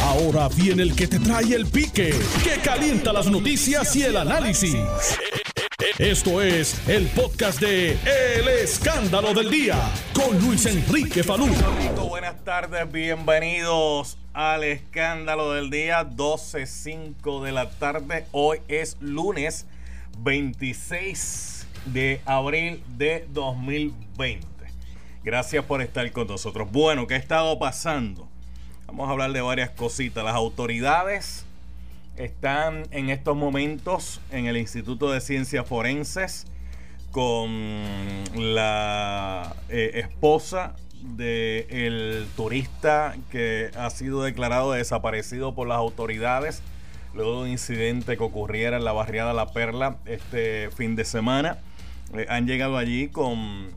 Ahora viene el que te trae el pique, que calienta las noticias y el análisis. Esto es el podcast de El Escándalo del Día con Luis Enrique Falú. Buenas tardes, bienvenidos al Escándalo del Día, 12.05 de la tarde. Hoy es lunes 26 de abril de 2020. Gracias por estar con nosotros. Bueno, ¿qué ha estado pasando? Vamos a hablar de varias cositas. Las autoridades están en estos momentos en el Instituto de Ciencias Forenses con la eh, esposa del turista que ha sido declarado desaparecido por las autoridades luego de un incidente que ocurriera en la barriada La Perla este fin de semana. Eh, han llegado allí con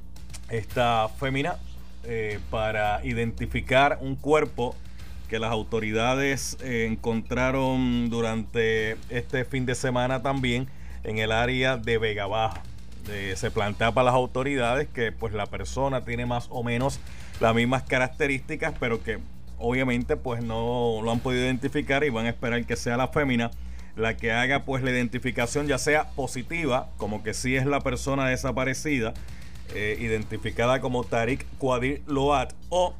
esta fémina eh, para identificar un cuerpo que las autoridades eh, encontraron durante este fin de semana también en el área de Vega Baja. se plantea para las autoridades que pues la persona tiene más o menos las mismas características, pero que obviamente pues no lo han podido identificar y van a esperar que sea la fémina la que haga pues la identificación ya sea positiva, como que sí es la persona desaparecida, eh, identificada como Tariq Quadir Loat, o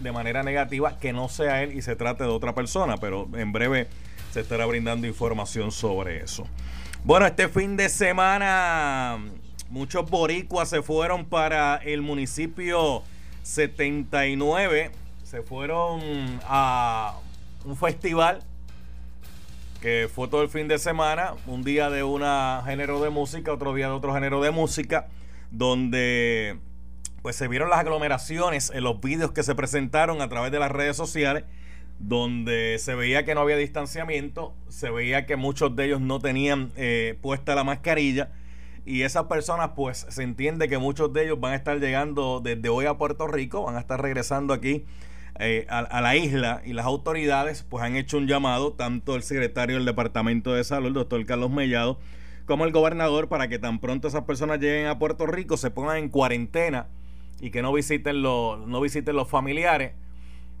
de manera negativa que no sea él y se trate de otra persona, pero en breve se estará brindando información sobre eso. Bueno, este fin de semana muchos boricuas se fueron para el municipio 79, se fueron a un festival que fue todo el fin de semana, un día de un género de música, otro día de otro género de música, donde pues se vieron las aglomeraciones en los vídeos que se presentaron a través de las redes sociales, donde se veía que no había distanciamiento, se veía que muchos de ellos no tenían eh, puesta la mascarilla y esas personas pues se entiende que muchos de ellos van a estar llegando desde hoy a Puerto Rico, van a estar regresando aquí eh, a, a, la isla y las autoridades pues han hecho un llamado, tanto el secretario del Departamento de Salud, el doctor Carlos Mellado, como el gobernador, para que tan pronto esas personas lleguen a Puerto Rico, se pongan en cuarentena y que no visiten los, no visiten los familiares.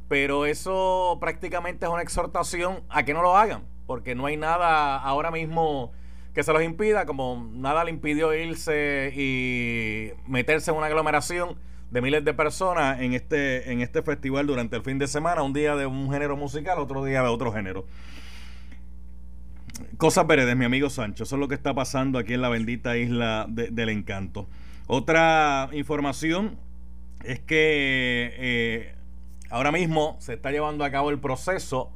Pero eso prácticamente es una exhortación a que no lo hagan, porque no hay nada ahora mismo que se los impida, como nada le impidió irse y meterse en una aglomeración de miles de personas en este, en este festival durante el fin de semana, un día de un género musical, otro día de otro género. Cosas veredes, mi amigo Sancho, eso es lo que está pasando aquí en la bendita isla del encanto. Otra información es que eh, ahora mismo se está llevando a cabo el proceso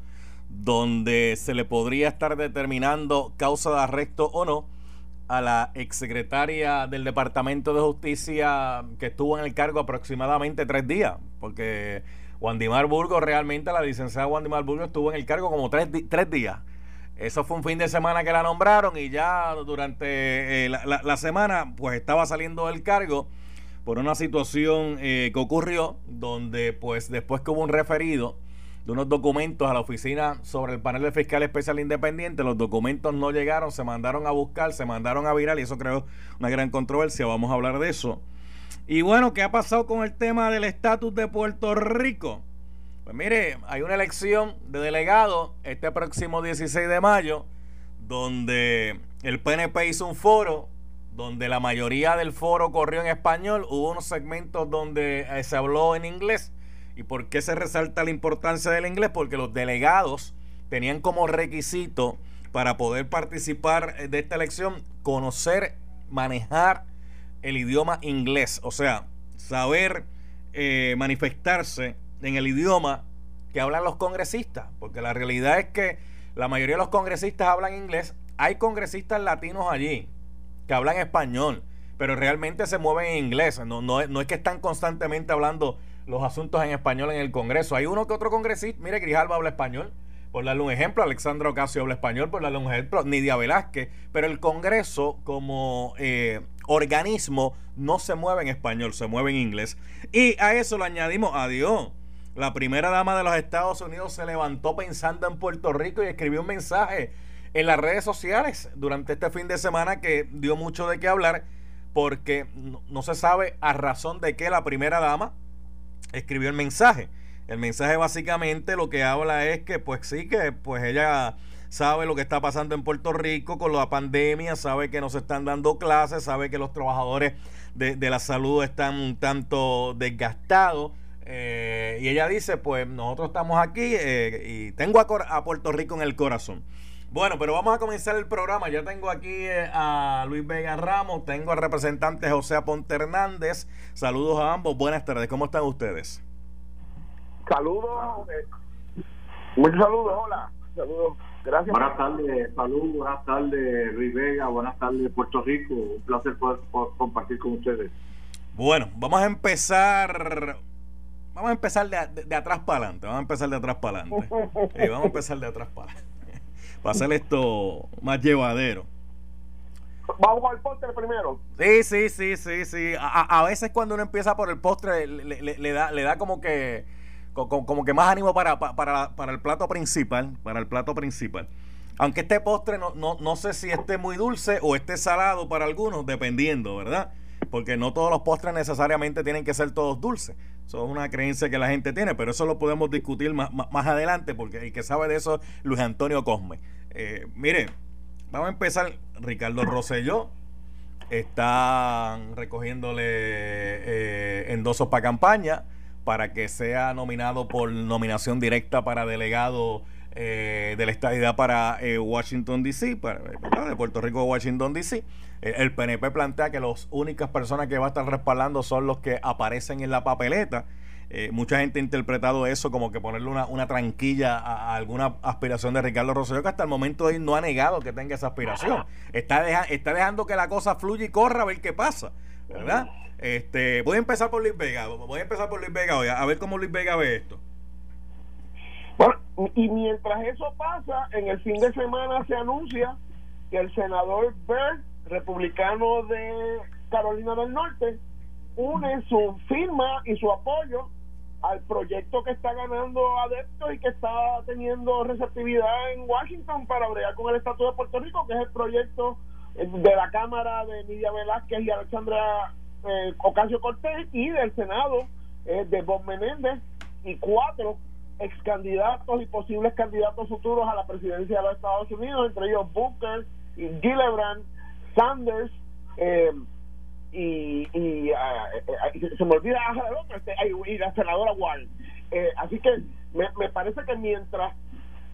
donde se le podría estar determinando causa de arresto o no a la exsecretaria del Departamento de Justicia que estuvo en el cargo aproximadamente tres días, porque Wandimar Burgo, realmente la licenciada Wandimar Burgo estuvo en el cargo como tres, tres días. Eso fue un fin de semana que la nombraron y ya durante eh, la semana pues estaba saliendo del cargo por una situación eh, que ocurrió donde pues después que hubo un referido de unos documentos a la oficina sobre el panel de fiscal especial independiente, los documentos no llegaron, se mandaron a buscar, se mandaron a virar y eso creó una gran controversia, vamos a hablar de eso. Y bueno, ¿qué ha pasado con el tema del estatus de Puerto Rico? Pues mire, hay una elección de delegado este próximo 16 de mayo, donde el PNP hizo un foro donde la mayoría del foro corrió en español, hubo unos segmentos donde eh, se habló en inglés. ¿Y por qué se resalta la importancia del inglés? Porque los delegados tenían como requisito para poder participar de esta elección conocer, manejar el idioma inglés, o sea, saber eh, manifestarse en el idioma que hablan los congresistas, porque la realidad es que la mayoría de los congresistas hablan inglés, hay congresistas latinos allí, que hablan español, pero realmente se mueven en inglés. No, no, es que están constantemente hablando los asuntos en español en el Congreso. Hay uno que otro congresista, mire, Grijalva habla español, por darle un ejemplo, Alexandra Ocasio habla español, por darle un ejemplo, Nidia Velázquez, pero el Congreso como eh, organismo no se mueve en español, se mueve en inglés. Y a eso le añadimos, adiós. La primera dama de los Estados Unidos se levantó pensando en Puerto Rico y escribió un mensaje en las redes sociales durante este fin de semana que dio mucho de qué hablar porque no, se sabe a razón de qué la primera dama escribió el mensaje. El mensaje básicamente lo que habla es que pues sí, que pues ella sabe lo que está pasando en Puerto Rico con la pandemia, sabe que nos están dando clases, sabe que los trabajadores de, la salud están un tanto desgastados. Eh, y ella dice, pues nosotros estamos aquí eh, y tengo a, Puerto Rico en el corazón. Bueno, pero vamos a comenzar el programa. Ya tengo aquí eh, a Luis Vega Ramos, tengo al representante José Aponte Hernández. Saludos a ambos. Buenas tardes. ¿Cómo están ustedes? Saludos. muchos saludos. Hola. Saludos. Gracias. Buenas tardes, salud, buenas tardes, Luis Vega, buenas tardes, Puerto Rico. Un placer poder, compartir con ustedes. Bueno, vamos a empezar. Vamos a empezar de, atrás para adelante. Vamos a empezar de atrás para adelante. vamos a empezar de atrás para adelante. Para hacer esto más llevadero. Vamos al postre primero. Sí, sí, sí, sí, sí. A, veces cuando uno empieza por el postre le da, le da como que como, que más ánimo para, para, para, el plato principal, para el plato principal. Aunque este postre no, no, no sé si esté muy dulce o esté salado para algunos, dependiendo, ¿verdad? Porque no todos los postres necesariamente tienen que ser todos dulces. Eso es una creencia que la gente tiene, pero eso lo podemos discutir más, más, adelante, porque el que sabe de eso es Luis Antonio Cosme. Eh, mire, vamos a empezar. Ricardo Rosselló está recogiéndole eh, endosos para campaña para que sea nominado por nominación directa para delegado eh, de la estadidad para eh, Washington DC, para, de Puerto Rico a Washington DC. El, PNP plantea que las únicas personas que va a estar respaldando son los que aparecen en la papeleta. Eh, mucha gente ha interpretado eso como que ponerle una, una tranquilla a, alguna aspiración de Ricardo Rosselló, que hasta el momento él no ha negado que tenga esa aspiración. Está, está dejando que la cosa fluya y corra a ver qué pasa, ¿verdad? Este, voy a empezar por Luis Vega. Voy a empezar por Luis Vega hoy, a ver cómo Luis Vega ve esto. Y mientras eso pasa, en el fin de semana se anuncia que el senador Byrd, republicano de Carolina del Norte, une su firma y su apoyo al proyecto que está ganando adeptos y que está teniendo receptividad en Washington para bregar con el Estatuto de Puerto Rico, que es el proyecto de la Cámara de Nidia Velázquez y Alexandra eh, Ocasio Cortés y del Senado eh, de Bob Menéndez y cuatro ex candidatos y posibles candidatos futuros a la presidencia de los Estados Unidos, entre ellos Booker y Gillibrand, Sanders eh, y, ah, eh, se me olvida este, y la senadora Warren. así que me, parece que mientras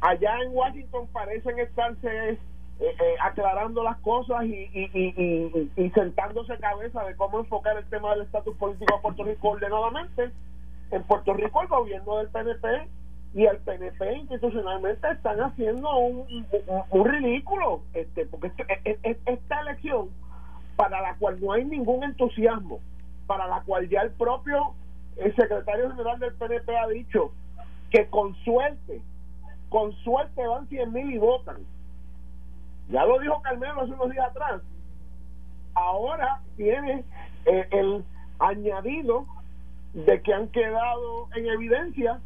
allá en Washington parecen estarse eh, eh, aclarando las cosas y, y, sentándose cabeza de cómo enfocar el tema del estatus político de Puerto Rico ordenadamente. En Puerto Rico el gobierno del PNP y el PNP institucionalmente están haciendo un, un, ridículo, este, porque este, e, e, esta elección para la cual no hay ningún entusiasmo, para la cual ya el propio el secretario general del PNP ha dicho que con suerte, con suerte van 100 mil y votan ya lo dijo Carmelo hace unos días atrás. Ahora tiene eh, el añadido de que han quedado en evidencia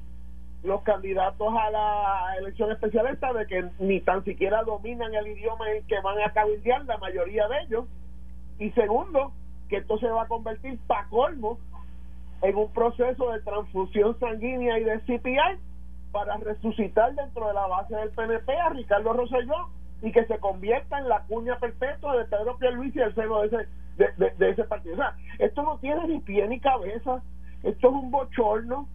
los candidatos a la elección especial esta de que ni tan siquiera dominan el idioma en que van a cabildear la mayoría de ellos y segundo que esto se va a convertir para colmo en un proceso de transfusión sanguínea y de CPI para resucitar dentro de la base del PNP a Ricardo Rosselló y que se convierta en la cuña perpetua de Pedro Pierluisi y el seno de ese, de, ese partido. O sea, esto no tiene ni pie ni cabeza, esto es un bochorno.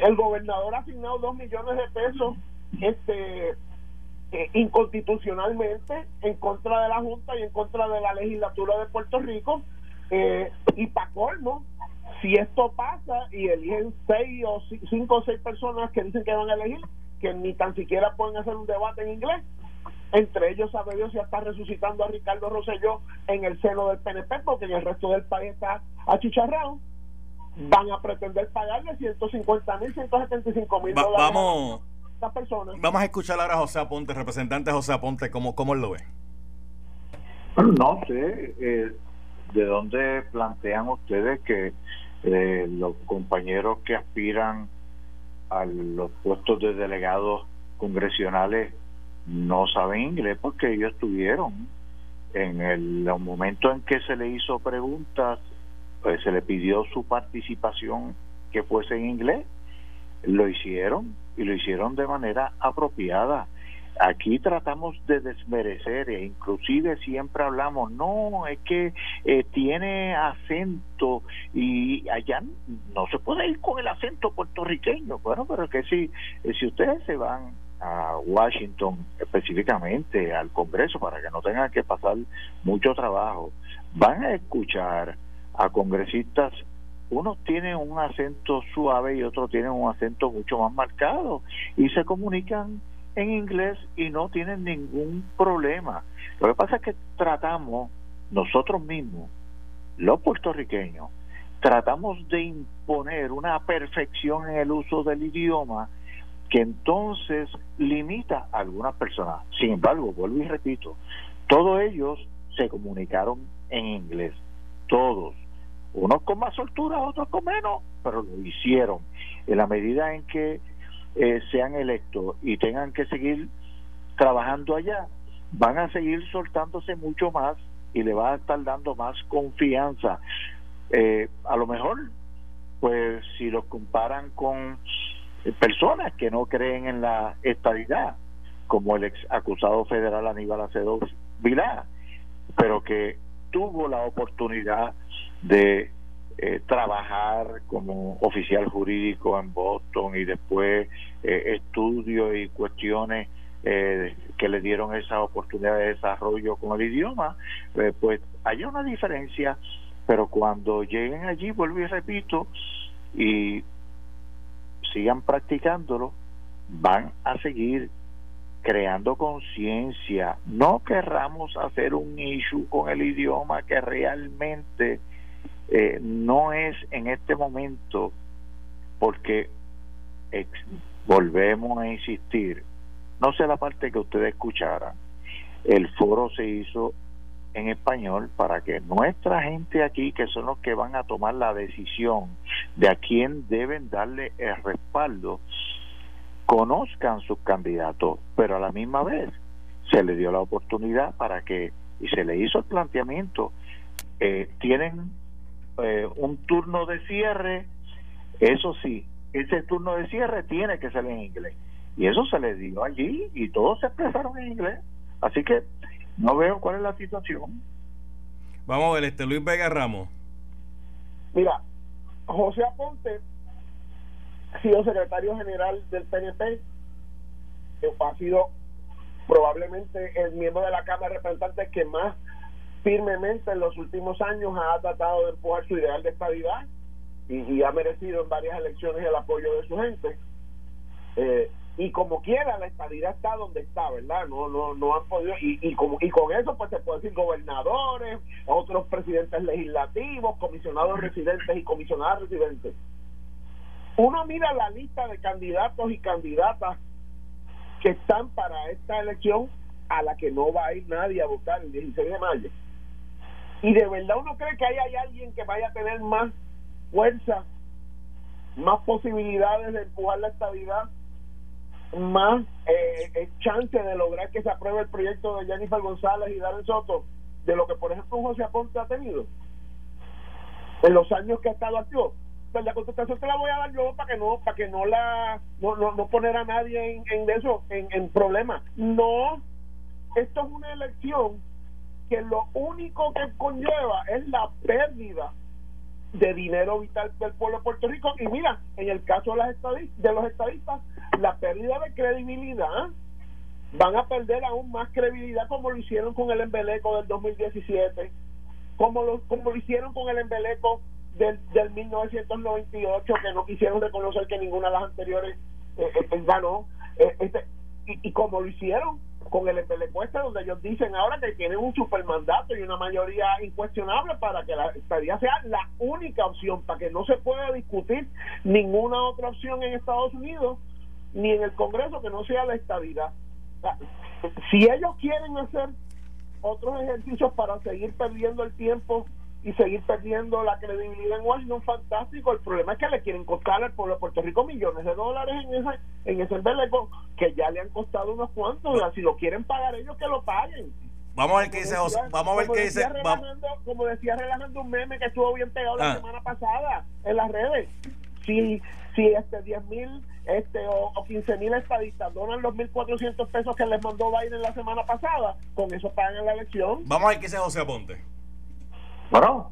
El gobernador ha asignado dos millones de pesos este eh, inconstitucionalmente en contra de la Junta y en contra de la legislatura de Puerto Rico. Eh, y para colmo, si esto pasa y eligen seis o cinco o seis personas que dicen que van a elegir, que ni tan siquiera pueden hacer un debate en inglés, entre ellos, sabe Dios, ya está resucitando a Ricardo Rosselló en el seno del PNP, porque en el resto del país está achicharrado. Van a pretender pagarle 150 mil, 175 mil dólares vamos, a personas. Vamos a escuchar ahora a José Aponte, representante José Aponte, ¿cómo, cómo lo ve? no sé eh, de dónde plantean ustedes que eh, los compañeros que aspiran a los puestos de delegados congresionales no saben inglés porque ellos estuvieron en el, momento en que se le hizo preguntas pues se le pidió su participación que fuese en inglés lo hicieron y lo hicieron de manera apropiada. Aquí tratamos de desmerecer e inclusive siempre hablamos, no, es que eh, tiene acento y allá no se puede ir con el acento puertorriqueño. Bueno, pero que si, si ustedes se van a Washington específicamente al Congreso para que no tengan que pasar mucho trabajo, van a escuchar a congresistas unos tienen un acento suave y otros tienen un acento mucho más marcado y se comunican en inglés y no tienen ningún problema. Lo que pasa es que tratamos nosotros mismos, los puertorriqueños, tratamos de imponer una perfección en el uso del idioma que entonces limita a algunas personas. Sin embargo, vuelvo y repito, todos ellos se comunicaron en inglés, todos, unos con más soltura, otros con menos, pero lo hicieron. En la medida en que eh, sean electos y tengan que seguir trabajando allá, van a seguir soltándose mucho más y le va a estar dando más confianza. Eh, a lo mejor, pues si los comparan con personas que no creen en la estabilidad, como el ex acusado federal Aníbal Acedo Vilá, pero que tuvo la oportunidad de eh, trabajar como oficial jurídico en Boston y después eh, estudios y cuestiones eh, que le dieron esa oportunidad de desarrollo con el idioma, eh, pues hay una diferencia, pero cuando lleguen allí, vuelvo y repito, y sigan practicándolo, van a seguir creando conciencia. No querramos hacer un issue con el idioma que realmente eh, no es en este momento porque volvemos a insistir, no sé la parte que ustedes escucharan, el foro se hizo en español para que nuestra gente aquí, que son los que van a tomar la decisión de a quién deben darle el respaldo, conozcan sus candidatos, pero a la misma vez se le dio la oportunidad para que, y se le hizo el planteamiento, eh, tienen eh, un turno de cierre, eso sí, ese turno de cierre tiene que ser en inglés. Y eso se le dio allí y todos se expresaron en inglés. Así que no veo cuál es la situación. Vamos a ver, este Luis Vega Ramos. Mira, José Aponte ha sido secretario general del PNP, ha sido probablemente el miembro de la Cámara de Representantes que más firmemente en los últimos años ha tratado de empujar su ideal de estabilidad y, ha merecido en varias elecciones el apoyo de su gente. Eh, y como quiera la estabilidad está donde está, ¿verdad? No no no han podido y, y como y con eso pues se puede decir gobernadores, otros presidentes legislativos, comisionados residentes y comisionadas residentes. Uno mira la lista de candidatos y candidatas que están para esta elección a la que no va a ir nadie a votar el 16 de mayo y de verdad uno cree que ahí hay alguien que vaya a tener más fuerza, más posibilidades de empujar la estabilidad, más eh, eh, chance de lograr que se apruebe el proyecto de Jennifer González y Darren Soto de lo que por ejemplo José Aponte ha tenido en los años que ha estado activo. Pues la contestación te la voy a dar yo para que no para que no la no, no, poner a nadie en, en eso en, en problemas. No esto es una elección que lo único que conlleva es la pérdida de dinero vital del pueblo de Puerto Rico. Y mira, en el caso de, las de los estadistas, la pérdida de credibilidad van a perder aún más credibilidad como lo hicieron con el embeleco del 2017, como lo, como lo hicieron con el embeleco del, del 1998, que no quisieron reconocer que ninguna de las anteriores eh, eh, ganó, eh, este, y, y como lo hicieron con el este donde ellos dicen ahora que tienen un supermandato y una mayoría incuestionable para que la estadía sea la única opción, para que no se pueda discutir ninguna otra opción en Estados Unidos ni en el Congreso que no sea la estabilidad. Si ellos quieren hacer otros ejercicios para seguir perdiendo el tiempo y seguir perdiendo la credibilidad en Washington, fantástico. El problema es que le quieren costar al pueblo de Puerto Rico millones de dólares en ese en ese embeleco que ya le han costado unos cuantos. Si lo quieren pagar ellos, que lo paguen. Vamos a ver qué dice Vamos a ver qué dice. Como decía relajando un meme que estuvo bien pegado la ah. semana pasada en las redes. Si, si este 10 mil este o, o 15 mil estadistas donan los 1.400 pesos que les mandó Biden la semana pasada, con eso pagan la elección. Vamos a ver qué dice José Aponte. Bueno,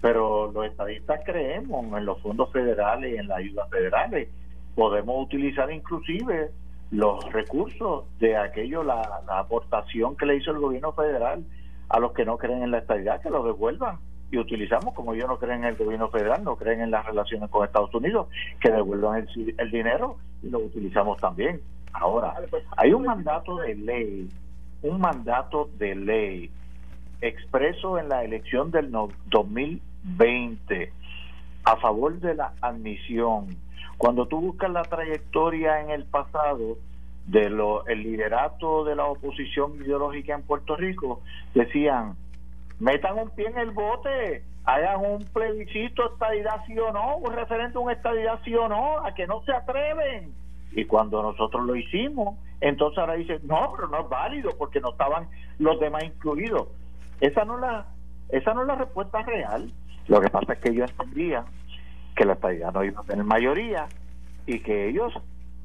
pero los estadistas creemos en los fondos federales y en las ayudas federales. Podemos utilizar inclusive los recursos de aquello, la, la aportación que le hizo el gobierno federal a los que no creen en la estadidad, que los devuelvan y utilizamos, como ellos no creen en el gobierno federal, no creen en las relaciones con Estados Unidos, que devuelvan el, el dinero y lo utilizamos también. Ahora, hay un mandato de ley, un mandato de ley expreso en la elección del no- 2020 a favor de la admisión. Cuando tú buscas la trayectoria en el pasado de lo, el liderato de la oposición ideológica en Puerto Rico, decían, metan un pie en el bote, hagan un plebiscito, estadidad sí o no, un referéndum, estadidad sí o no, a que no se atreven. Y cuando nosotros lo hicimos, entonces ahora dicen, no, pero no es válido porque no estaban los demás incluidos. Esa no la, esa no es la respuesta real. Lo que pasa es que ellos entendían que la estadidad no iba a tener mayoría y que ellos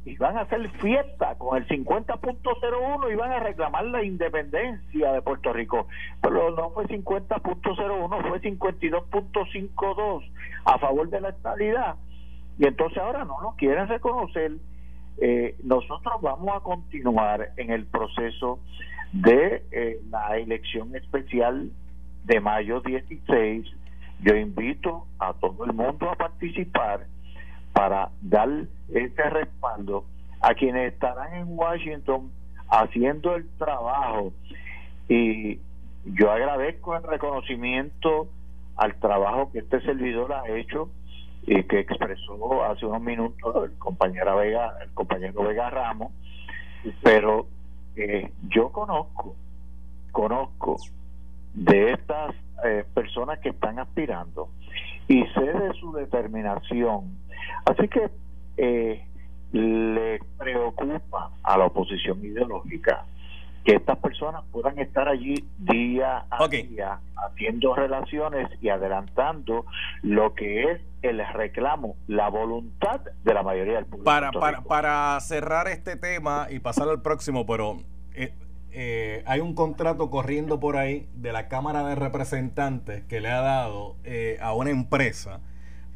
iban a hacer fiesta con el 50.01 iban a reclamar la independencia de Puerto Rico. Pero no fue 50.01 fue 52.52 a favor de la estabilidad y entonces ahora no lo quieren reconocer. Eh, nosotros vamos a continuar en el proceso de eh, la elección especial de mayo 16 yo invito a todo el mundo a participar para dar ese respaldo a quienes estarán en Washington haciendo el trabajo. Y yo agradezco el reconocimiento al trabajo que este servidor ha hecho y que expresó hace unos minutos el compañero Vega el compañero Vega Ramos pero eh, yo conozco conozco de estas eh, personas que están aspirando y sé de su determinación. Así que eh, le preocupa a la oposición ideológica que estas personas puedan estar allí día a día haciendo relaciones y adelantando lo que es el reclamo, la voluntad de la mayoría del de Para, para, para cerrar este tema y pasar al próximo, pero eh, eh, hay un contrato corriendo por ahí de la Cámara de Representantes que le ha dado eh, a una empresa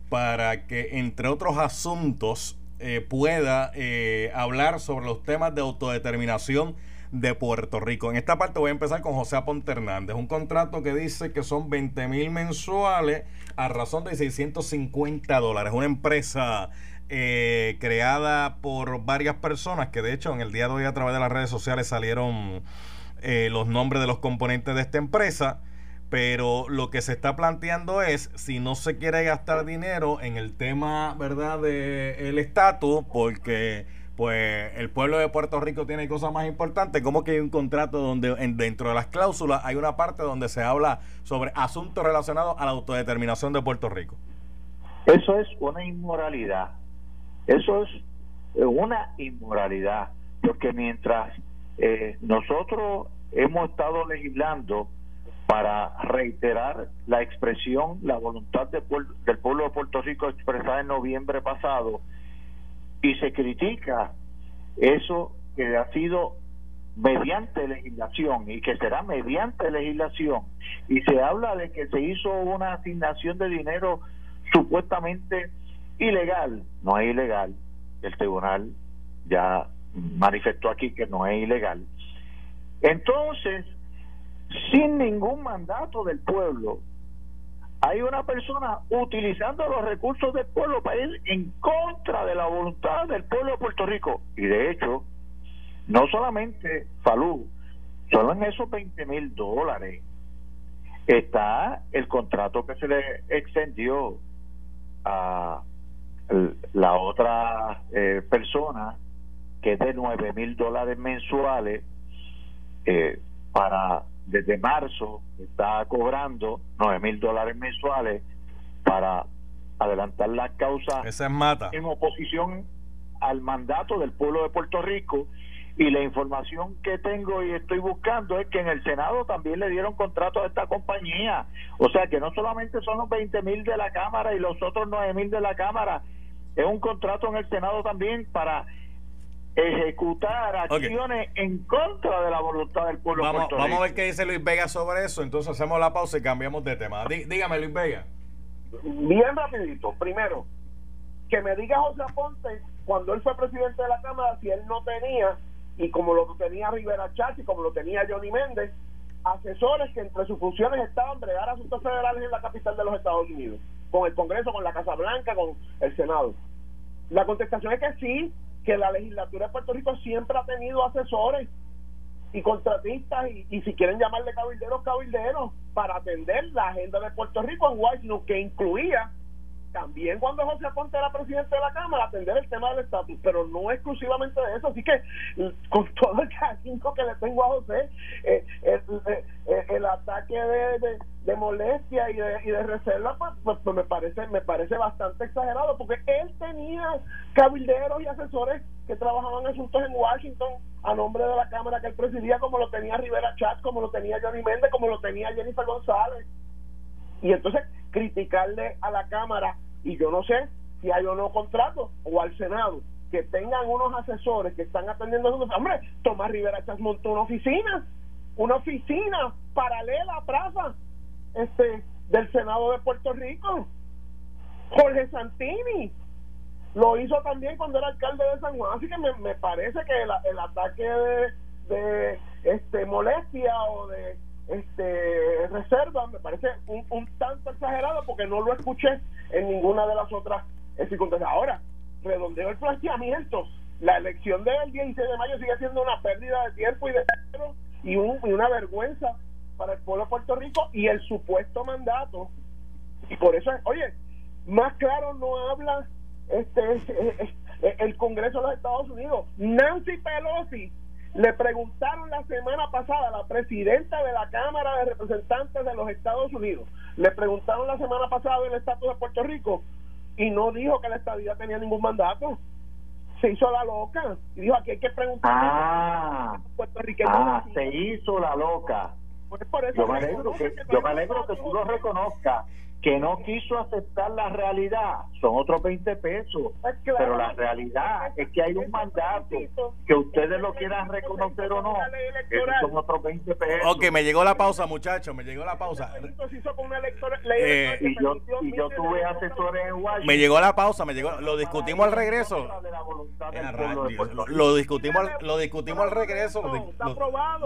para que, entre otros asuntos, eh, pueda eh, hablar sobre los temas de autodeterminación de Puerto Rico. En esta parte voy a empezar con José Aponte Hernández. Un contrato que dice que son 20 mil mensuales a razón de 650 dólares. Una empresa eh, creada por varias personas que de hecho en el día de hoy a través de las redes sociales salieron eh, los nombres de los componentes de esta empresa. Pero lo que se está planteando es si no se quiere gastar dinero en el tema, ¿verdad?, de el estatus, porque pues el pueblo de Puerto Rico tiene cosas más importantes, como que hay un contrato donde en- dentro de las cláusulas hay una parte donde se habla sobre asuntos relacionados a la autodeterminación de Puerto Rico. Eso es una inmoralidad. Eso es una inmoralidad. Porque mientras eh, nosotros hemos estado legislando para reiterar la expresión, la voluntad del pueblo de Puerto Rico expresada en noviembre pasado, y se critica eso que ha sido mediante legislación y que será mediante legislación. Y se habla de que se hizo una asignación de dinero supuestamente ilegal. No es ilegal. El tribunal ya manifestó aquí que no es ilegal. Entonces sin ningún mandato del pueblo hay una persona utilizando los recursos del pueblo para ir en contra de la voluntad del pueblo de Puerto Rico. Y de hecho, no solamente Falú, solo en esos 20 mil dólares está el contrato que se le extendió a la otra eh, persona que es de 9 mil dólares mensuales eh, para desde marzo está cobrando 9 mil dólares mensuales para adelantar las causas Esa es mata. en oposición al mandato del pueblo de Puerto Rico y la información que tengo y estoy buscando es que en el Senado también le dieron contrato a esta compañía. O sea que no solamente son los 20 mil de la Cámara y los otros 9 mil de la Cámara, es un contrato en el Senado también para ejecutar acciones en contra de la voluntad del pueblo. Vamos, vamos a ver qué dice Luis Vega sobre eso. Entonces hacemos la pausa y cambiamos de tema. dígame, Luis Vega. Bien rapidito. Primero, que me diga José Aponte, cuando él fue presidente de la Cámara, si él no tenía, y como lo tenía Rivera Chachi, como lo tenía Johnny Méndez, asesores que entre sus funciones estaban bregar asuntos federales en la capital de los Estados Unidos, con el Congreso, con la Casa Blanca, con el Senado. La contestación es que sí, que la legislatura de Puerto Rico siempre ha tenido asesores y contratistas y, si quieren llamarle cabilderos, cabilderos para atender la agenda de Puerto Rico en Washington que incluía también cuando José Aponte era presidente de la Cámara, atender el tema del estatus, pero no exclusivamente de eso. Así que, con todo el cariño que le tengo a José, eh, el, ataque de, de, molestia y de, y de reserva, pues, pues, pues, me parece me parece bastante exagerado, porque él tenía cabilderos y asesores que trabajaban asuntos en Washington a nombre de la Cámara que él presidía, como lo tenía Rivera Chat, como lo tenía Johnny Méndez, como lo tenía Jennifer González. Y entonces criticarle a la Cámara y yo no sé si hay o no contrato o al Senado que tengan unos asesores que están atendiendo hombre Tomás Rivera Chas montó una oficina una oficina paralela a Praza este del Senado de Puerto Rico. Jorge Santini lo hizo también cuando era alcalde de San Juan. Así que me, parece que el, ataque de, de este molestia o de este reserva me parece un, un, tanto exagerado porque no lo escuché en ninguna de las otras circunstancias. Ahora, redondeo el planteamiento. La elección del 16 de mayo sigue siendo una pérdida de tiempo y de dinero y una vergüenza para el pueblo de Puerto Rico y el supuesto mandato. Y por eso, oye, más claro no habla este el Congreso de los Estados Unidos. Nancy Pelosi le preguntaron la semana pasada a la presidenta de la Cámara de Representantes de los Estados Unidos, le preguntaron la semana pasada el estatus de Puerto Rico y no dijo que la estadía tenía ningún mandato. Se hizo la loca y dijo aquí hay que preguntar. Ah, ah se hizo la loca. Pues yo me alegro que, yo me alegro que tú lo reconozcas que no quiso aceptar la realidad son otros 20 pesos. Pues pero la realidad es que hay un mandato que ustedes lo quieran reconocer o no. son otros 20 pesos. Ok, me llegó la pausa, muchachos, me llegó la pausa. Eh, y yo, y yo tuve asesores en Washington. Me llegó la pausa, me llegó, lo discutimos al regreso. Lo discutimos, lo discutimos al regreso.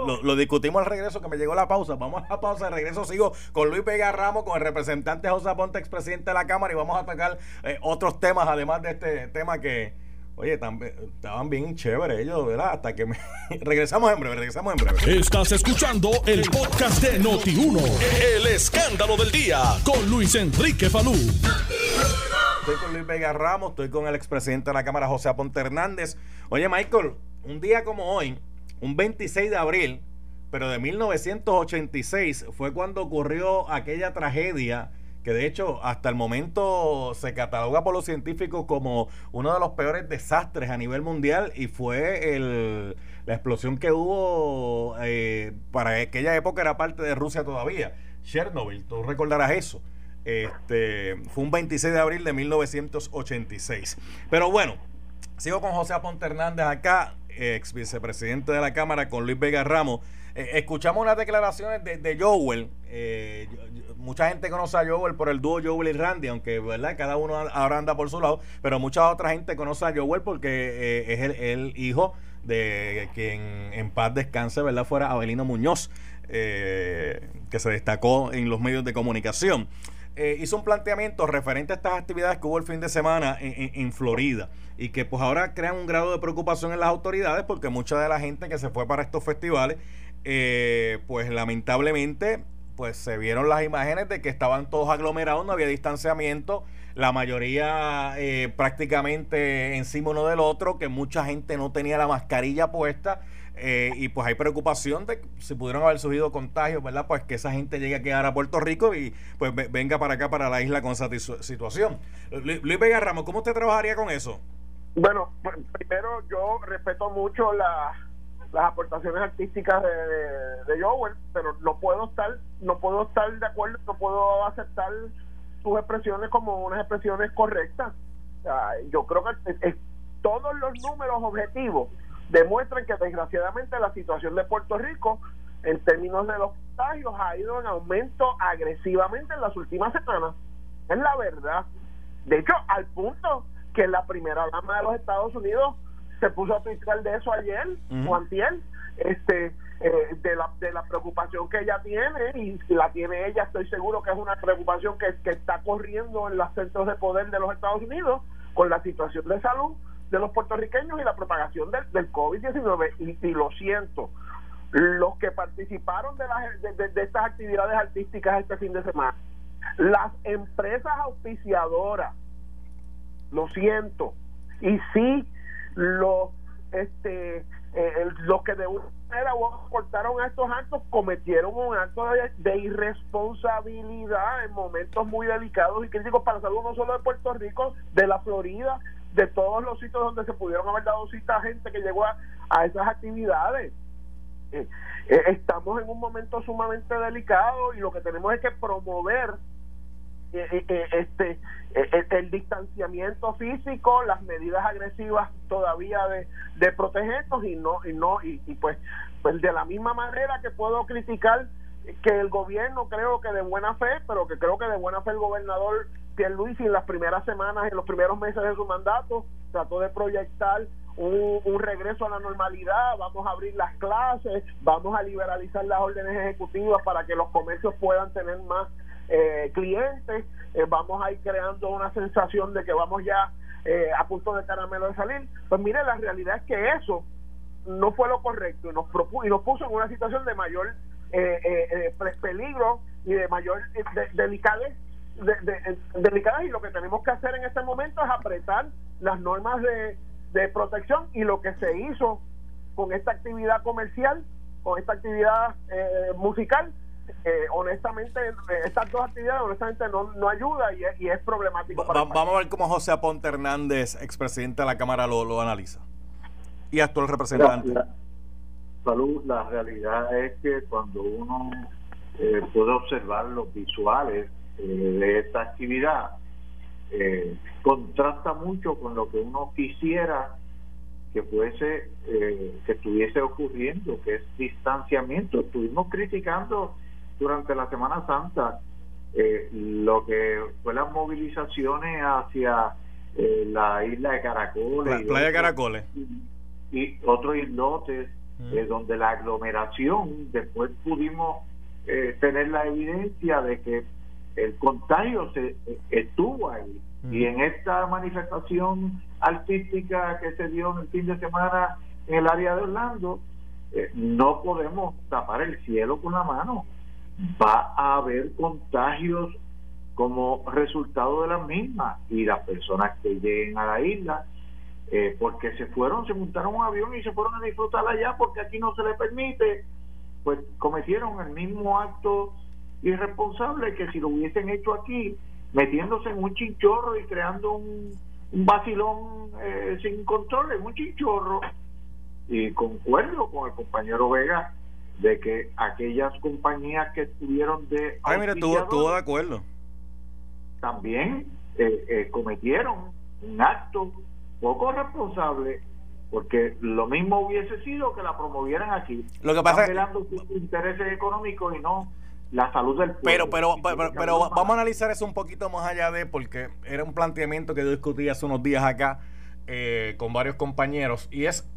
Lo, lo, discutimos al regreso que me llegó la pausa. Vamos a la pausa, de regreso sigo con Luis Vega Ramos, con el representante José Aponte, expresidente de la Cámara, y vamos a tocar eh, otros temas, además de este tema que, oye, estaban bien chéveres ellos, ¿verdad? Hasta que me... regresamos en breve, regresamos en breve. Estás escuchando el podcast de Noti1, el escándalo del día, con Luis Enrique Falú. Estoy con Luis Vega Ramos, estoy con el expresidente de la Cámara, José Aponte Hernández. Oye, Michael, un día como hoy, un 26 de abril, pero de 1986, fue cuando ocurrió aquella tragedia que de hecho hasta el momento se cataloga por los científicos como uno de los peores desastres a nivel mundial y fue el, la explosión que hubo eh, para aquella época era parte de Rusia todavía, Chernobyl, tú recordarás eso. Este, fue un 26 de abril de 1986. Pero bueno, sigo con José Aponte Hernández acá, ex vicepresidente de la Cámara, con Luis Vega Ramos. Eh, escuchamos unas declaraciones de, de Joel. Eh, mucha gente conoce a Joel por el dúo Joel y Randy, aunque verdad cada uno ahora anda por su lado, pero mucha otra gente conoce a Joel porque eh, es el, hijo de quien en paz descanse, ¿verdad? Fuera Abelino Muñoz, que se destacó en los medios de comunicación. Hizo un planteamiento referente a estas actividades que hubo el fin de semana en, Florida y que pues ahora crean un grado de preocupación en las autoridades porque mucha de la gente que se fue para estos festivales pues lamentablemente pues se vieron las imágenes de que estaban todos aglomerados, no había distanciamiento, la mayoría eh, prácticamente encima uno del otro, que mucha gente no tenía la mascarilla puesta. Eh, y pues hay preocupación de que si pudieron haber surgido contagios, ¿verdad? Pues que esa gente llegue a quedar a Puerto Rico y pues venga para acá, para la isla con esa situación. Luis Vega Ramos, ¿cómo usted trabajaría con eso? Bueno, primero yo respeto mucho la, las aportaciones artísticas de, de, Joel, pero no puedo estar, no puedo estar de acuerdo, no puedo aceptar sus expresiones como unas expresiones correctas. yo creo que todos los números objetivos demuestran que desgraciadamente la situación de Puerto Rico en términos de los contagios ha ido en aumento agresivamente en las últimas semanas. Es la verdad. De hecho, al punto que la primera dama de los Estados Unidos se puso a twittear de eso ayer o antier, este, eh, de, la, de la preocupación que ella tiene, y si la tiene ella, estoy seguro que es una preocupación que, que está corriendo en los centros de poder de los Estados Unidos con la situación de salud de los puertorriqueños y la propagación del, del COVID-19. Y, y, lo siento, los que participaron de, las, de, estas actividades artísticas este fin de semana, las empresas auspiciadoras, lo siento, y sí, los, este, eh, los que de una manera cortaron a estos actos cometieron un acto de, irresponsabilidad en momentos muy delicados y críticos para la salud no solo de Puerto Rico, de la Florida, de todos los sitios donde se pudieron haber dado cita a gente que llegó a, esas actividades. Eh, eh, estamos en un momento sumamente delicado y lo que tenemos es que promover este el, distanciamiento físico las medidas agresivas todavía de, de protegernos y no y no y, pues pues de la misma manera que puedo criticar que el gobierno creo que de buena fe pero que creo que de buena fe el gobernador Pierluisi en las primeras semanas en los primeros meses de su mandato trató de proyectar un, regreso a la normalidad, vamos a abrir las clases, vamos a liberalizar las órdenes ejecutivas para que los comercios puedan tener más eh, clientes, eh, vamos a ir creando una sensación de que vamos ya eh, a punto de caramelo de salir. Pues mire, la realidad es que eso no fue lo correcto y nos, y nos puso en una situación de mayor peligro y de mayor delicadez de, y lo que tenemos que hacer en este momento es apretar las normas de, de protección y lo que se hizo con esta actividad comercial, con esta actividad eh, musical, eh, honestamente, eh, estas dos actividades honestamente no, no ayuda y es, y es problemático. vamos a ver cómo José Aponte Hernández, expresidente de la Cámara, lo, lo analiza. Y actual representante. salud, la realidad es que cuando uno puede observar los visuales de esta actividad, eh, contrasta mucho con lo que uno quisiera que fuese eh, que estuviese ocurriendo que es distanciamiento estuvimos criticando durante la Semana Santa eh, lo que fue las movilizaciones hacia la isla de Caracoles la playa de Caracoles y, otros islotes mm. donde la aglomeración después pudimos tener la evidencia de que el contagio se estuvo ahí. Y en esta manifestación artística que se dio en el fin de semana en el área de Orlando, eh, no podemos tapar el cielo con la mano. Va a haber contagios como resultado de las mismas y las personas que lleguen a la isla, eh, porque se fueron, se montaron un avión y se fueron a disfrutar allá porque aquí no se les permite, pues cometieron el mismo acto irresponsable que si lo hubiesen hecho aquí, metiéndose en un chinchorro y creando un, un vacilón eh, sin control, en un chinchorro. Y concuerdo con el compañero Vega de que aquellas compañías que estuvieron de... Ay, mira, estuvo, de acuerdo. También eh, eh, cometieron un acto poco responsable porque lo mismo hubiese sido que la promovieran aquí. Lo que pasa es intereses económicos y no la salud del pueblo. Pero, pero, pero, vamos a analizar eso un poquito más allá de, porque era un planteamiento que yo discutí hace unos días acá eh, con varios compañeros, y es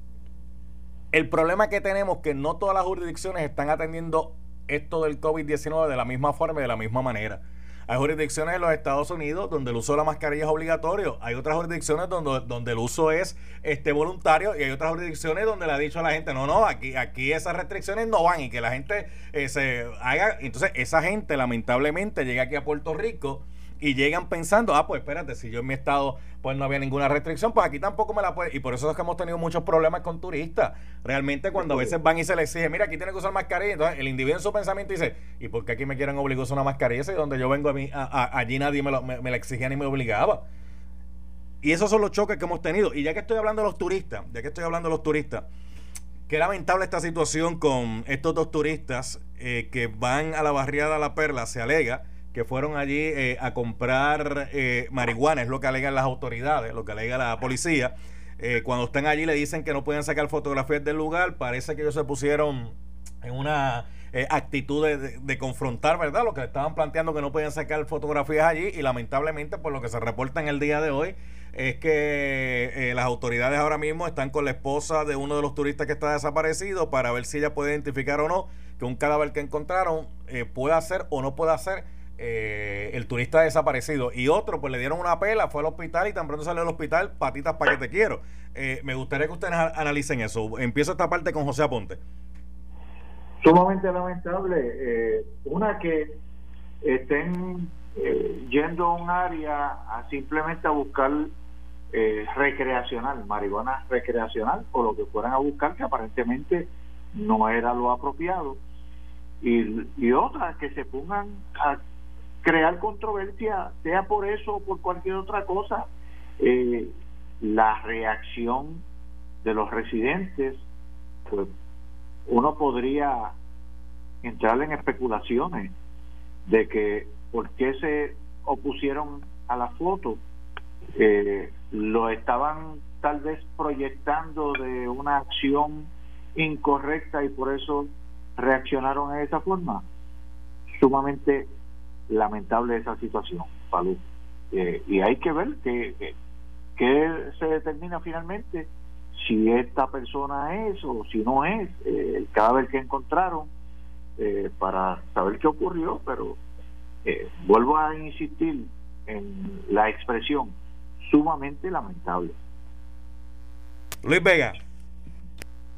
el problema que tenemos que no todas las jurisdicciones están atendiendo esto del COVID-19 de la misma forma y de la misma manera. Hay jurisdicciones en los Estados Unidos donde el uso de la mascarilla es obligatorio. Hay otras jurisdicciones donde, donde el uso es este voluntario y hay otras jurisdicciones donde le ha dicho a la gente, no, no, aquí, aquí esas restricciones no van y que la gente eh, se haga. Entonces, esa gente lamentablemente llega aquí a Puerto Rico y llegan pensando, ah, pues espérate, si yo en mi estado pues no había ninguna restricción, pues aquí tampoco me la puede. Y por eso es que hemos tenido muchos problemas con turistas. Realmente cuando a veces van y se les exige, mira, aquí tiene que usar mascarilla, entonces el individuo en su pensamiento dice, ¿y por qué aquí me quieren obligar a usar una mascarilla? Si donde yo vengo a mí, allí nadie me, lo, me, la exigía ni me obligaba. Y esos son los choques que hemos tenido. Y ya que estoy hablando de los turistas, ya que estoy hablando de los turistas, qué lamentable esta situación con estos dos turistas eh, que van a la barriada La Perla, se alega que fueron allí eh, a comprar eh, marihuana, es lo que alegan las autoridades, lo que alega la policía. Eh, cuando están allí le dicen que no pueden sacar fotografías del lugar, parece que ellos se pusieron en una actitud de, confrontar, ¿verdad? Lo que estaban planteando que no podían sacar fotografías allí y lamentablemente por lo que se reporta en el día de hoy es que las autoridades ahora mismo están con la esposa de uno de los turistas que está desaparecido para ver si ella puede identificar o no que un cadáver que encontraron puede ser o no puede ser eh, el turista desaparecido. Y otro, pues le dieron una pela, fue al hospital y tan pronto salió del hospital, patitas para que te quiero. Eh, me gustaría que ustedes analicen eso. Empiezo esta parte con José Aponte. Sumamente lamentable. Eh, una que estén yendo a un área a simplemente a buscar recreacional, marihuana recreacional o lo que fueran a buscar que aparentemente no era lo apropiado. Y, y otras que se pongan a crear controversia, sea por eso o por cualquier otra cosa, eh, la reacción de los residentes, pues uno podría entrar en especulaciones de que por qué se opusieron a la foto, eh, lo estaban tal vez proyectando de una acción incorrecta y por eso reaccionaron de esa forma. Sumamente lamentable esa situación, salud. Eh, y hay que ver que, que, se determina finalmente si esta persona es o si no es eh, el cadáver que encontraron eh, para saber qué ocurrió, pero vuelvo a insistir en la expresión sumamente lamentable. Luis Vega.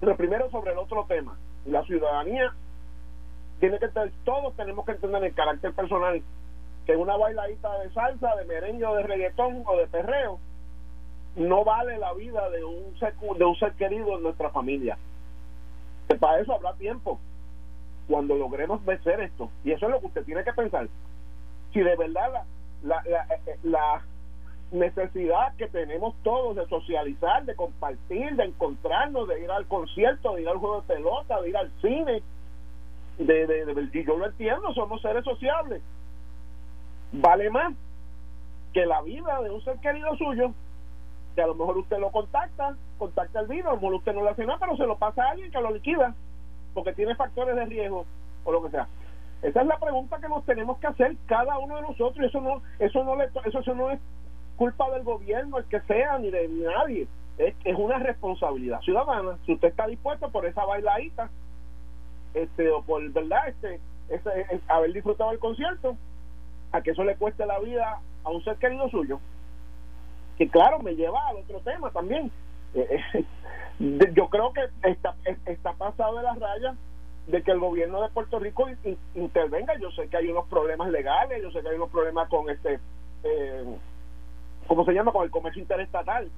Pero primero sobre el otro tema, la ciudadanía tiene que todos tenemos que entender el carácter personal que una bailadita de salsa, de merengue de reggaetón o de perreo no vale la vida de un ser, de un ser querido en nuestra familia. Que para eso habrá tiempo cuando logremos vencer esto. Y eso es lo que usted tiene que pensar. Si de verdad la, la, la, eh, la necesidad que tenemos todos de socializar, de compartir, de encontrarnos, de ir al concierto, de ir al juego de pelota, de ir al cine, de, de, yo lo entiendo, somos seres sociables. Vale más que la vida de un ser querido suyo, que a lo mejor usted lo contacta, contacta el vino, a lo mejor usted no le hace nada, pero se lo pasa a alguien que lo liquida, porque tiene factores de riesgo o lo que sea. Esa es la pregunta que nos tenemos que hacer cada uno de nosotros, y eso no, eso no le, eso, eso no es culpa del gobierno, el que sea, ni de nadie. Es, es una responsabilidad ciudadana. Si usted está dispuesto por esa bailadita, este o por verdad este, haber disfrutado el concierto a que eso le cueste la vida a un ser querido suyo que claro me lleva al otro tema también. Eh, eh, yo creo que está está pasado de las rayas de que el gobierno de Puerto Rico intervenga. Yo sé que hay unos problemas legales yo sé que hay unos problemas con este eh, cómo se llama con el comercio interestatal.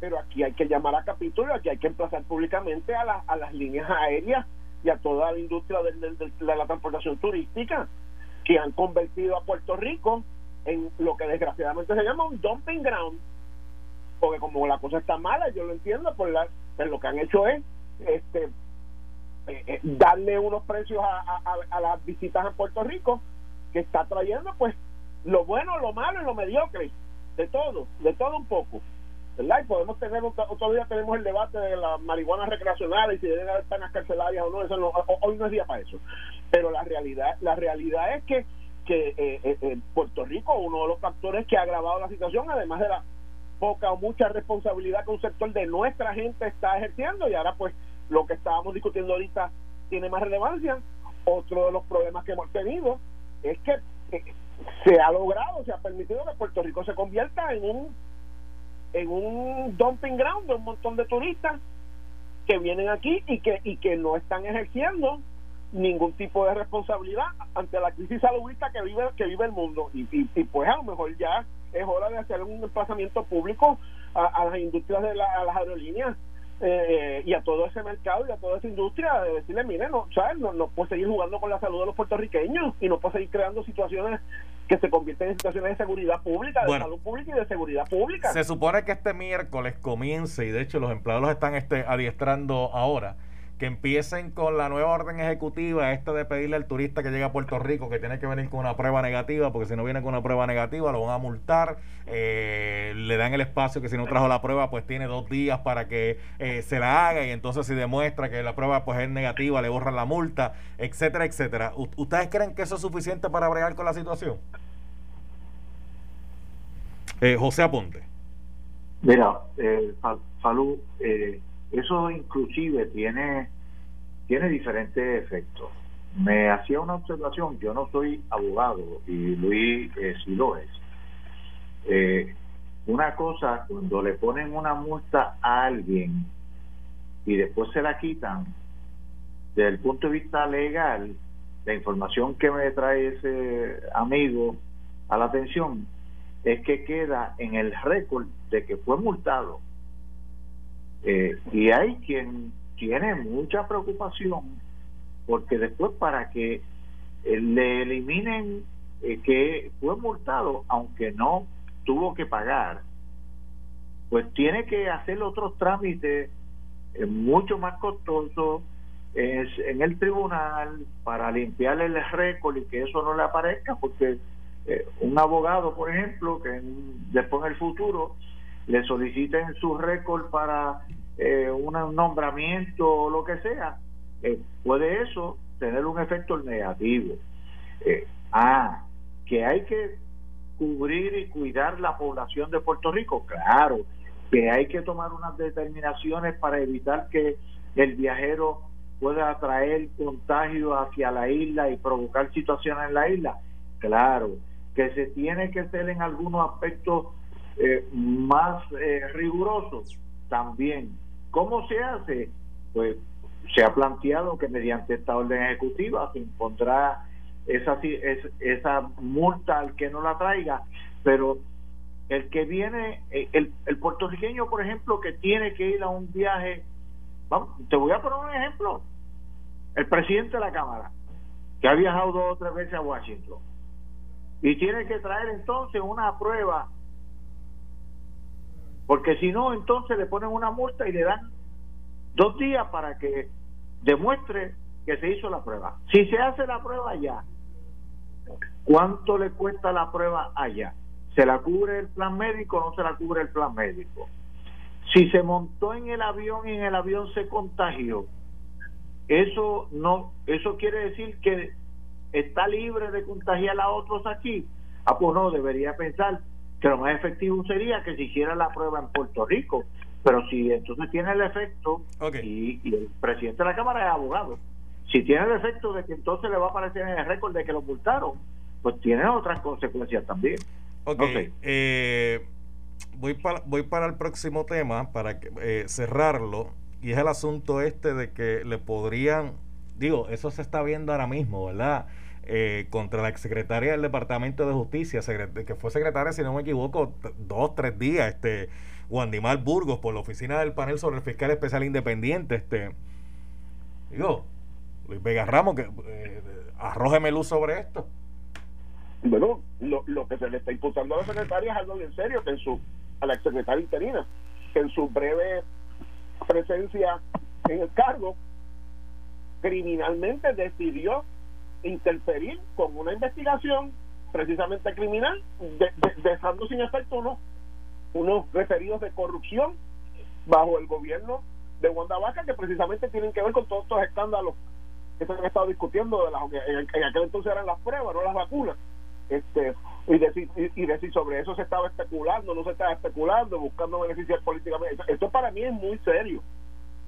Pero aquí hay que llamar a capítulo aquí hay que emplazar públicamente a, a las líneas aéreas y a toda la industria de, la transportación turística que han convertido a Puerto Rico en lo que desgraciadamente se llama un dumping ground. Porque como la cosa está mala yo lo entiendo pues, la, pues lo que han hecho es este eh, eh, darle unos precios a, a, las visitas a Puerto Rico que está trayendo pues lo bueno lo malo y lo mediocre. De todo de todo un poco ¿verdad? Y podemos tener, día tenemos el debate de la marihuana recreacional y si deben haber penas carcelarias o no, eso no, hoy no es día para eso. Pero la realidad, la realidad es que, que eh, eh, Puerto Rico, uno de los factores que ha agravado la situación, además de la poca o mucha responsabilidad que un sector de nuestra gente está ejerciendo, y ahora pues lo que estábamos discutiendo ahorita tiene más relevancia, otro de los problemas que hemos tenido es que eh, se ha logrado, se ha permitido que Puerto Rico se convierta en un en un dumping ground de un montón de turistas que vienen aquí y que y que no están ejerciendo ningún tipo de responsabilidad ante la crisis saludista que vive que vive el mundo. Y, y, pues a lo mejor ya es hora de hacer un emplazamiento público a, las industrias de a las aerolíneas eh, y a todo ese mercado y a toda esa industria de decirle mire no sabes no, no puede seguir jugando con la salud de los puertorriqueños y no puede seguir creando situaciones que se convierten en situaciones de seguridad pública, de salud pública y de seguridad pública. Se supone que este miércoles comience, y de hecho los empleados los están este, adiestrando ahora, que empiecen con la nueva orden ejecutiva, esta de pedirle al turista que llega a Puerto Rico que tiene que venir con una prueba negativa, porque si no viene con una prueba negativa lo van a multar, eh, le dan el espacio que si no trajo la prueba pues tiene dos días para que eh, se la haga y entonces si demuestra que la prueba pues es negativa le borran la multa, etcétera, etcétera. ¿Ustedes creen que eso es suficiente para bregar con la situación? Eh, José Aponte. Mira, eh, Salud, eh, eso inclusive tiene, tiene diferentes efectos. Me hacía una observación, yo no soy abogado y Luis eh, sí lo es. Eh, una cosa, cuando le ponen una multa a alguien y después se la quitan, desde el punto de vista legal, la información que me trae ese amigo a la atención es que queda en el récord de que fue multado eh, y hay quien tiene mucha preocupación porque después para que eh, le eliminen eh, que fue multado, aunque no tuvo que pagar, pues tiene que hacer otros trámites mucho más costosos en el tribunal para limpiarle el récord y que eso no le aparezca, porque un abogado, por ejemplo, que después en el futuro le soliciten su récord para eh, un nombramiento o lo que sea, eh, puede eso tener un efecto negativo. Eh, ah, que hay que cubrir y cuidar la población de Puerto Rico, claro, que hay que tomar unas determinaciones para evitar que el viajero pueda traer contagio hacia la isla y provocar situaciones en la isla, claro, que se tiene que ser en algunos aspectos eh, más eh, rigurosos también. ¿Cómo se hace? Pues se ha planteado que mediante esta orden ejecutiva se impondrá esa, esa multa al que no la traiga, pero el que viene, eh, el, el puertorriqueño, por ejemplo, que tiene que ir a un viaje, vamos, te voy a poner un ejemplo, el presidente de la Cámara, que ha viajado dos o tres veces a Washington, y tiene que traer entonces una prueba porque si no, entonces le ponen una multa y le dan dos días para que demuestre que se hizo la prueba. Si se hace la prueba allá, ¿cuánto le cuesta la prueba allá? ¿Se la cubre el plan médico o no se la cubre el plan médico? Si se montó en el avión y en el avión se contagió, eso no, eso quiere decir que está libre de contagiar a otros aquí. Ah, pues no, debería pensar que lo más efectivo sería que se hiciera la prueba en Puerto Rico. Pero si entonces tiene el efecto, y, el presidente de la Cámara es abogado, si tiene el efecto de que entonces le va a aparecer en el récord de que lo multaron, pues tiene otras consecuencias también. Ok, eh, voy, para, voy para el próximo tema, para eh, cerrarlo, y es el asunto este de que le podrían, digo, eso se está viendo ahora mismo, ¿verdad? Eh, contra la exsecretaria del Departamento de Justicia, que fue secretaria, si no me equivoco, dos, tres días, este, Wandimar Burgos, por la oficina del panel sobre el fiscal especial independiente, este, digo, Luis Vega Ramos, que eh, arrójeme luz sobre esto. Bueno, lo, lo que se le está imputando a la secretaria es algo bien serio, que en su, a la exsecretaria interina, que en su breve presencia en el cargo, criminalmente decidió interferir con una investigación precisamente criminal, dejando sin efecto unos, unos referidos de corrupción bajo el gobierno de Wanda Vaca que precisamente tienen que ver con todos estos escándalos que se han estado discutiendo de las, en, aquel entonces eran las pruebas, no las vacunas. Este, y decir, y, decir sobre eso se estaba especulando, no se estaba especulando, buscando beneficios políticamente. Esto para mí es muy serio.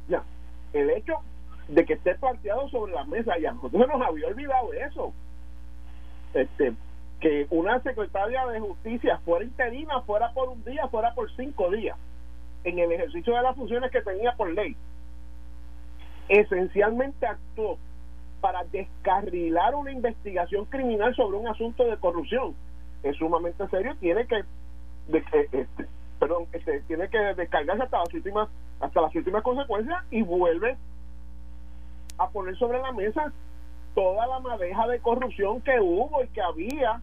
Ya, el hecho de que esté planteado sobre la mesa ya. Nosotros nos había olvidado eso. Este, que una secretaria de justicia fuera interina, fuera por un día, fuera por cinco días, en el ejercicio de las funciones que tenía por ley, esencialmente actuó para descarrilar una investigación criminal sobre un asunto de corrupción. Es sumamente serio, tiene que, este, perdón, este, tiene que descargarse hasta las últimas, hasta las últimas consecuencias y vuelve a poner sobre la mesa toda la madeja de corrupción que hubo y que había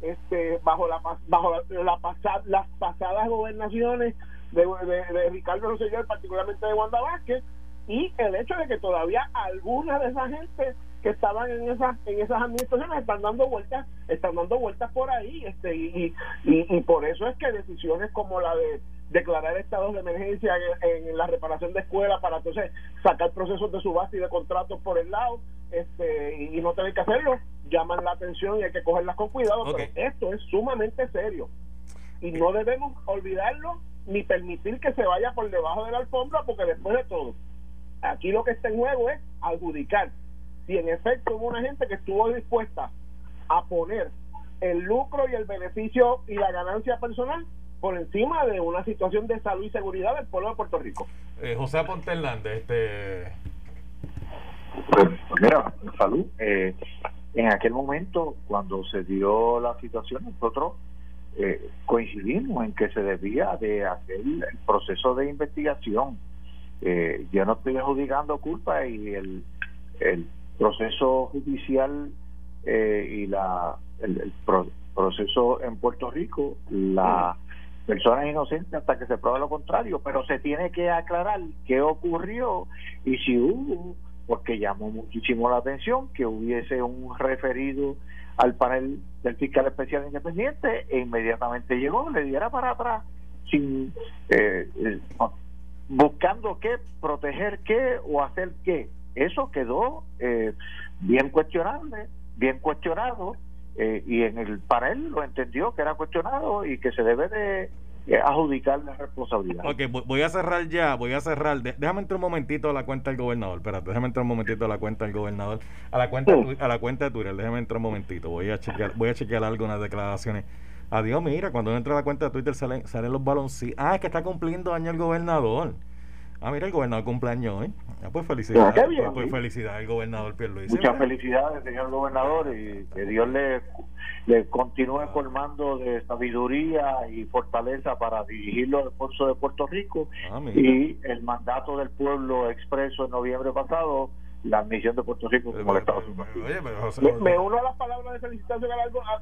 este bajo la bajo la, las pasadas gobernaciones de, de, Ricardo Rosselló, particularmente de Wanda Vázquez, y el hecho de que todavía algunas de esa gente que estaban en esas en esas administraciones están dando vueltas están dando vueltas por ahí este y, y, por eso es que decisiones como la de declarar estados de emergencia en, la reparación de escuelas para entonces sacar procesos de subasta y de contratos por el lado este y, no tener que hacerlo llaman la atención y hay que cogerlas con cuidado pero esto es sumamente serio. Y no debemos olvidarlo ni permitir que se vaya por debajo de la alfombra porque después de todo aquí lo que está en juego es adjudicar si en efecto hubo una gente que estuvo dispuesta a poner el lucro y el beneficio y la ganancia personal por encima de una situación de salud y seguridad del pueblo de Puerto Rico. Eh, José Ponte Hernández, este... Pues, mira, salud. Eh, en aquel momento, cuando se dio la situación, nosotros eh, coincidimos en que se debía de hacer el proceso de investigación. Eh, yo no estoy adjudicando culpa y el, el proceso judicial eh, y la el, proceso en Puerto Rico, la persona es inocente hasta que se pruebe lo contrario, pero se tiene que aclarar qué ocurrió y si hubo, porque llamó muchísimo la atención que hubiese un referido al panel del fiscal especial independiente e inmediatamente llegó, le diera para atrás sin eh, eh, buscando qué, proteger qué o hacer qué eso quedó eh, bien cuestionable, bien cuestionado, eh, y en el para él lo entendió que era cuestionado y que se debe de eh, adjudicar la responsabilidad. Ok, voy a cerrar ya, voy a cerrar. déjame entrar un momentito a la cuenta del gobernador. Espérate, déjame entrar un momentito a la cuenta del gobernador. A la cuenta, a la cuenta de Twitter, déjame entrar un momentito. Voy a chequear, voy a chequear algunas declaraciones. Adiós, mira, cuando uno entra a la cuenta de Twitter salen, salen los baloncitos. Ah, es que está cumpliendo año el gobernador. Ah, mira, el gobernador cumpleaños hoy. Ah, pues felicidades. Ah, pues, pues felicidades al gobernador Pierluisi. Muchas felicidades, señor gobernador, y que Dios le, le continúe formando de sabiduría y fortaleza para dirigir los esfuerzos de Puerto Rico. Ah, y el mandato del pueblo expreso en noviembre pasado la admisión de Puerto Rico como el Estado me, uno a las palabras de felicitación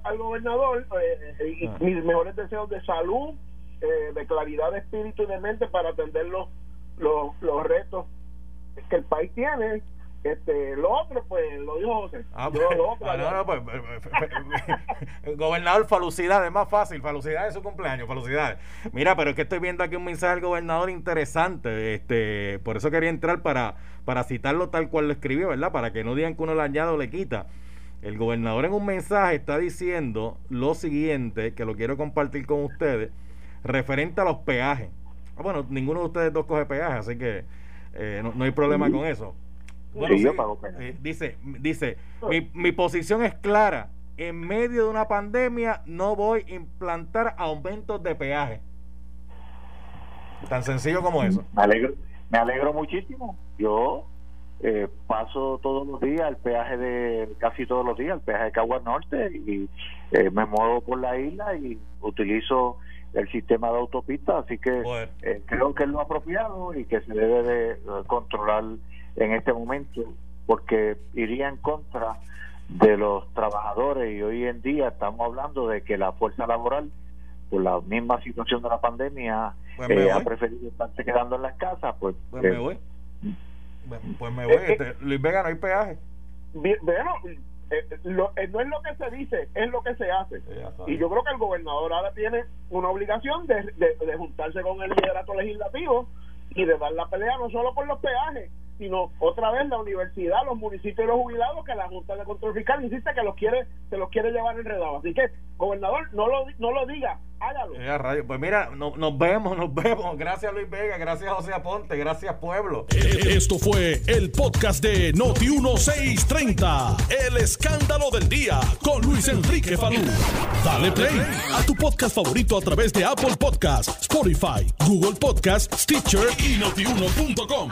al, gobernador eh, y mis mejores deseos de salud, eh, de claridad de espíritu y de mente para atenderlo los, los retos que el país tiene este lo otro pues lo dijo José. Ah, pues, ah, pues, pues, gobernador felicidades más fácil felicidades de su cumpleaños felicidades. Mira pero es que estoy viendo aquí un mensaje del gobernador interesante este por eso quería entrar para para citarlo tal cual lo escribió verdad para que no digan que uno le añade o le quita. El gobernador en un mensaje está diciendo lo siguiente que lo quiero compartir con ustedes referente a los peajes bueno, ninguno de ustedes dos coge peaje, así que eh, no, hay problema con eso. Bueno, sí, eh, dice, dice mi, mi posición es clara. En medio de una pandemia no voy a implantar aumentos de peaje. Tan sencillo como eso. Me alegro, me alegro muchísimo. Yo eh, paso todos los días el peaje de casi todos los días el peaje de Caguas Norte y me muevo por la isla y utilizo el sistema de autopistas, así que eh, creo que es lo apropiado y que se debe de controlar en este momento, porque iría en contra de los trabajadores y hoy en día estamos hablando de que la fuerza laboral, por la misma situación de la pandemia, pues eh, ha preferido estarse quedando en las casas, pues... Pues me eh, voy. Pues me voy. Este, Luis Vega, no hay peaje. Bueno, eh, lo, eh, no es lo que se dice, es lo que se hace. y yo creo que el gobernador ahora tiene una obligación de, de, juntarse con el liderato legislativo y de dar la pelea no solo por los peajes, sino otra vez la universidad, los municipios y los jubilados que la Junta de Control Fiscal insiste que los quiere, se los quiere llevar enredados. Así que, gobernador, no lo, no lo diga, hágalo. Pues mira, nos vemos, nos vemos. Gracias Luis Vega, gracias José Aponte, gracias pueblo. Eh, esto fue el podcast de Noti 1630, el escándalo del día con Luis Enrique Falú. Dale play a tu podcast favorito a través de Apple Podcasts, Spotify, Google Podcasts, Stitcher y notiuno.com.